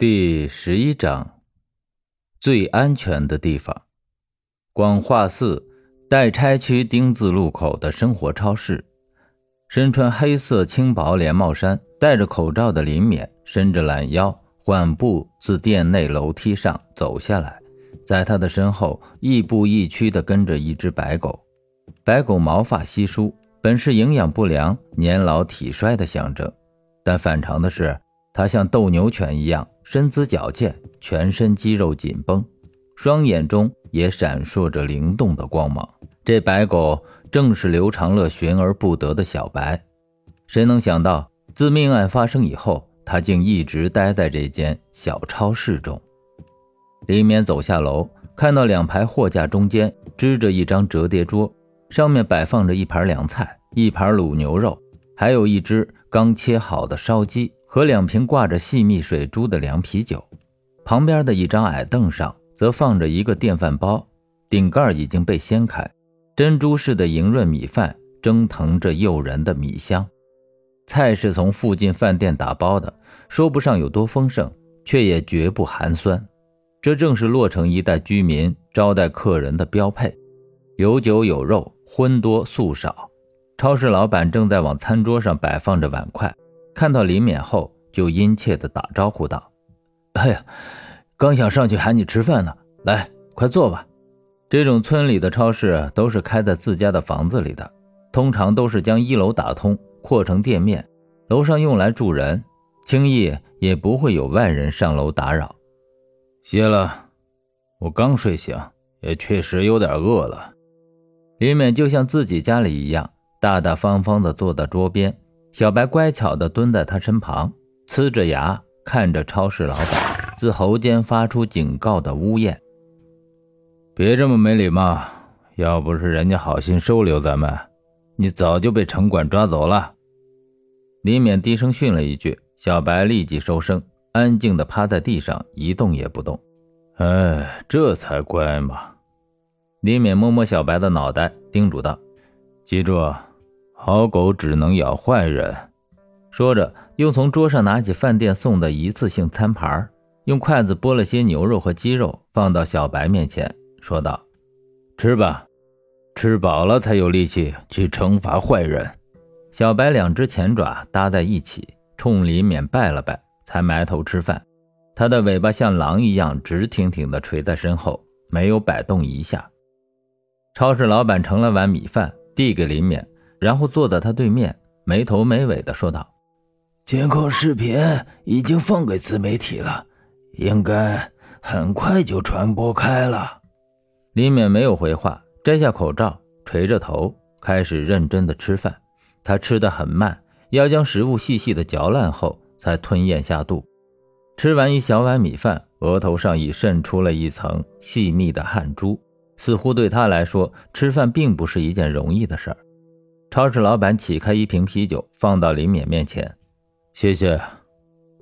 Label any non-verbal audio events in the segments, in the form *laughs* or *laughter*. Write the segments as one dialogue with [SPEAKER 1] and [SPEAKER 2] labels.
[SPEAKER 1] 第十一章，最安全的地方。广化寺待拆区丁字路口的生活超市，身穿黑色轻薄连帽衫、戴着口罩的林勉伸着懒腰，缓步自店内楼梯上走下来。在他的身后，亦步亦趋地跟着一只白狗。白狗毛发稀疏，本是营养不良、年老体衰的象征，但反常的是。它像斗牛犬一样，身姿矫健，全身肌肉紧绷，双眼中也闪烁着灵动的光芒。这白狗正是刘长乐寻而不得的小白。谁能想到，自命案发生以后，他竟一直待在这间小超市中。李勉走下楼，看到两排货架中间支着一张折叠桌，上面摆放着一盘凉菜、一盘卤牛肉，还有一只刚切好的烧鸡。和两瓶挂着细密水珠的凉啤酒，旁边的一张矮凳上则放着一个电饭煲，顶盖已经被掀开，珍珠似的莹润米饭蒸腾着诱人的米香。菜是从附近饭店打包的，说不上有多丰盛，却也绝不寒酸。这正是洛城一带居民招待客人的标配，有酒有肉，荤多素少。超市老板正在往餐桌上摆放着碗筷。看到林勉后，就殷切地打招呼道：“
[SPEAKER 2] 哎呀，刚想上去喊你吃饭呢，来，快坐吧。”
[SPEAKER 1] 这种村里的超市都是开在自家的房子里的，通常都是将一楼打通，扩成店面，楼上用来住人，轻易也不会有外人上楼打扰。
[SPEAKER 2] 歇了，我刚睡醒，也确实有点饿了。
[SPEAKER 1] 林勉就像自己家里一样，大大方方地坐到桌边。小白乖巧地蹲在他身旁，呲着牙看着超市老板，自喉间发出警告的呜咽：“
[SPEAKER 2] 别这么没礼貌！要不是人家好心收留咱们，你早就被城管抓走了。”
[SPEAKER 1] 李勉低声训了一句，小白立即收声，安静地趴在地上一动也不动。
[SPEAKER 2] 哎，这才乖嘛！
[SPEAKER 1] 李勉摸摸小白的脑袋，叮嘱道：“
[SPEAKER 2] 记住。”好狗只能咬坏人，
[SPEAKER 1] 说着，又从桌上拿起饭店送的一次性餐盘，用筷子剥了些牛肉和鸡肉，放到小白面前，说道：“
[SPEAKER 2] 吃吧，吃饱了才有力气去惩罚坏人。”
[SPEAKER 1] 小白两只前爪搭在一起，冲李勉拜了拜，才埋头吃饭。他的尾巴像狼一样直挺挺地垂在身后，没有摆动一下。超市老板盛了碗米饭，递给李勉。然后坐在他对面，没头没尾的说道：“
[SPEAKER 3] 监控视频已经放给自媒体了，应该很快就传播开了。”
[SPEAKER 1] 李勉没有回话，摘下口罩，垂着头，开始认真的吃饭。他吃的很慢，要将食物细细的嚼烂后才吞咽下肚。吃完一小碗米饭，额头上已渗出了一层细密的汗珠，似乎对他来说，吃饭并不是一件容易的事儿。超市老板起开一瓶啤酒，放到林勉面前。
[SPEAKER 2] 谢谢。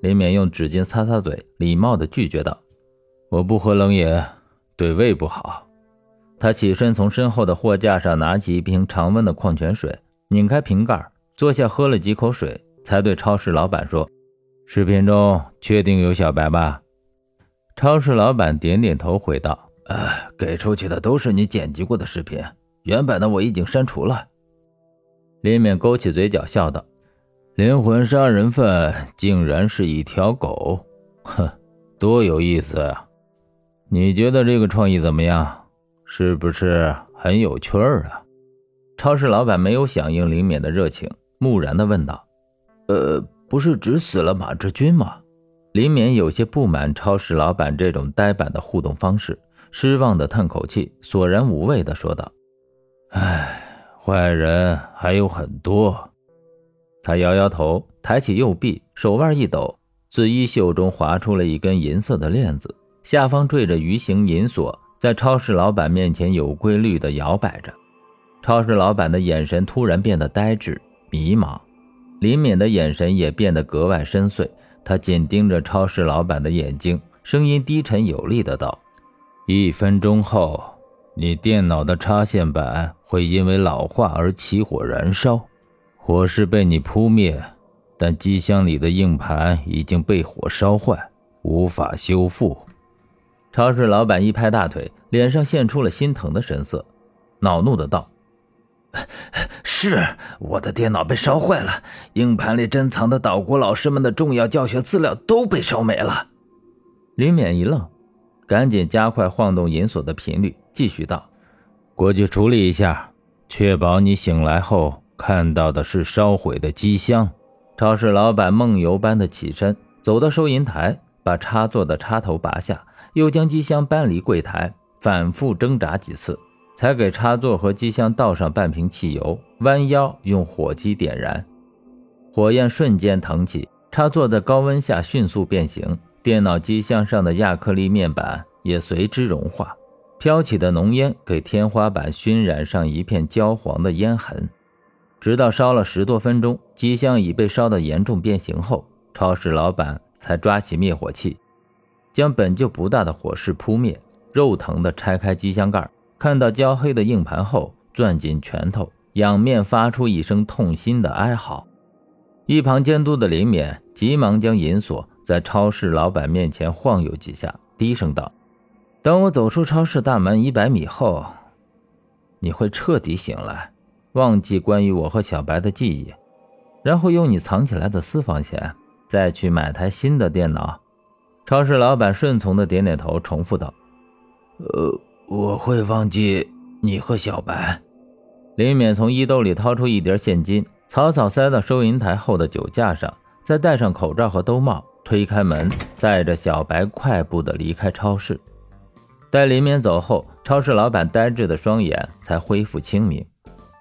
[SPEAKER 1] 林勉用纸巾擦擦嘴，礼貌地拒绝道：“
[SPEAKER 2] 我不喝冷饮，对胃不好。”
[SPEAKER 1] 他起身从身后的货架上拿起一瓶常温的矿泉水，拧开瓶盖，坐下喝了几口水，才对超市老板说：“
[SPEAKER 2] 视频中确定有小白吧？”
[SPEAKER 1] 超市老板点点头，回道：“
[SPEAKER 3] 呃，给出去的都是你剪辑过的视频，原版的我已经删除了。”
[SPEAKER 1] 林勉勾起嘴角笑道：“
[SPEAKER 2] 灵魂杀人犯竟然是一条狗，哼，多有意思啊！你觉得这个创意怎么样？是不是很有趣儿啊？”
[SPEAKER 1] 超市老板没有响应林勉的热情，木然地问道：“
[SPEAKER 3] 呃，不是只死了马志军吗？”
[SPEAKER 1] 林勉有些不满超市老板这种呆板的互动方式，失望地叹口气，索然无味地说道：“
[SPEAKER 2] 唉。”坏人还有很多，
[SPEAKER 1] 他摇摇头，抬起右臂，手腕一抖，自衣袖中划出了一根银色的链子，下方缀着鱼形银锁，在超市老板面前有规律地摇摆着。超市老板的眼神突然变得呆滞、迷茫，林敏的眼神也变得格外深邃。他紧盯着超市老板的眼睛，声音低沉有力的道：“
[SPEAKER 2] 一分钟后。”你电脑的插线板会因为老化而起火燃烧，火势被你扑灭，但机箱里的硬盘已经被火烧坏，无法修复。
[SPEAKER 1] 超市老板一拍大腿，脸上现出了心疼的神色，恼怒的道：“ *laughs*
[SPEAKER 3] 是我的电脑被烧坏了，硬盘里珍藏的岛国老师们的重要教学资料都被烧没了。”
[SPEAKER 1] 林冕一愣，赶紧加快晃动银锁的频率，继续道：“
[SPEAKER 2] 过去处理一下，确保你醒来后看到的是烧毁的机箱。”
[SPEAKER 1] 超市老板梦游般的起身，走到收银台，把插座的插头拔下。又将机箱搬离柜台，反复挣扎几次，才给插座和机箱倒上半瓶汽油，弯腰用火机点燃，火焰瞬间腾起，插座在高温下迅速变形，电脑机箱上的亚克力面板也随之融化，飘起的浓烟给天花板熏染上一片焦黄的烟痕。直到烧了十多分钟，机箱已被烧得严重变形后，超市老板才抓起灭火器。将本就不大的火势扑灭，肉疼的拆开机箱盖，看到焦黑的硬盘后，攥紧拳头，仰面发出一声痛心的哀嚎。一旁监督的林冕急忙将银锁在超市老板面前晃悠几下，低声道：“等我走出超市大门一百米后，你会彻底醒来，忘记关于我和小白的记忆，然后用你藏起来的私房钱，再去买台新的电脑。”超市老板顺从的点点头，重复道：“
[SPEAKER 3] 呃，我会忘记你和小白。”
[SPEAKER 1] 林冕从衣兜里掏出一叠现金，草草塞到收银台后的酒架上，再戴上口罩和兜帽，推开门，带着小白快步的离开超市。待林冕走后，超市老板呆滞的双眼才恢复清明。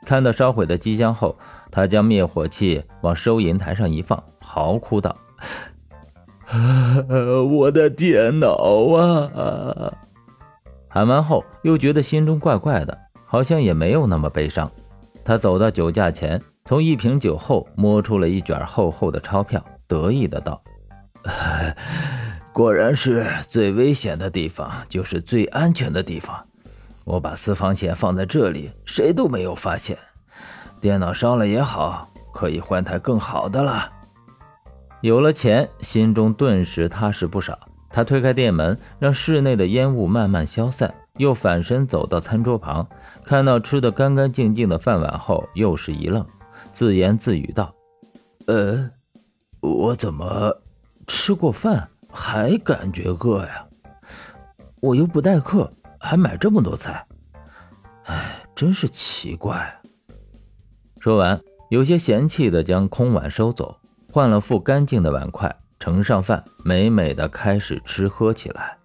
[SPEAKER 1] 看到烧毁的机箱后，他将灭火器往收银台上一放，嚎哭道。*laughs*
[SPEAKER 3] 我的电脑啊！
[SPEAKER 1] 喊完后，又觉得心中怪怪的，好像也没有那么悲伤。他走到酒架前，从一瓶酒后摸出了一卷厚厚的钞票，得意的道：“
[SPEAKER 3] 果然是最危险的地方就是最安全的地方。我把私房钱放在这里，谁都没有发现。电脑烧了也好，可以换台更好的了。”
[SPEAKER 1] 有了钱，心中顿时踏实不少。他推开店门，让室内的烟雾慢慢消散，又反身走到餐桌旁，看到吃得干干净净的饭碗后，又是一愣，自言自语道：“
[SPEAKER 3] 呃，我怎么吃过饭还感觉饿呀？我又不待客，还买这么多菜，哎，真是奇怪。”
[SPEAKER 1] 说完，有些嫌弃的将空碗收走。换了副干净的碗筷，盛上饭，美美的开始吃喝起来。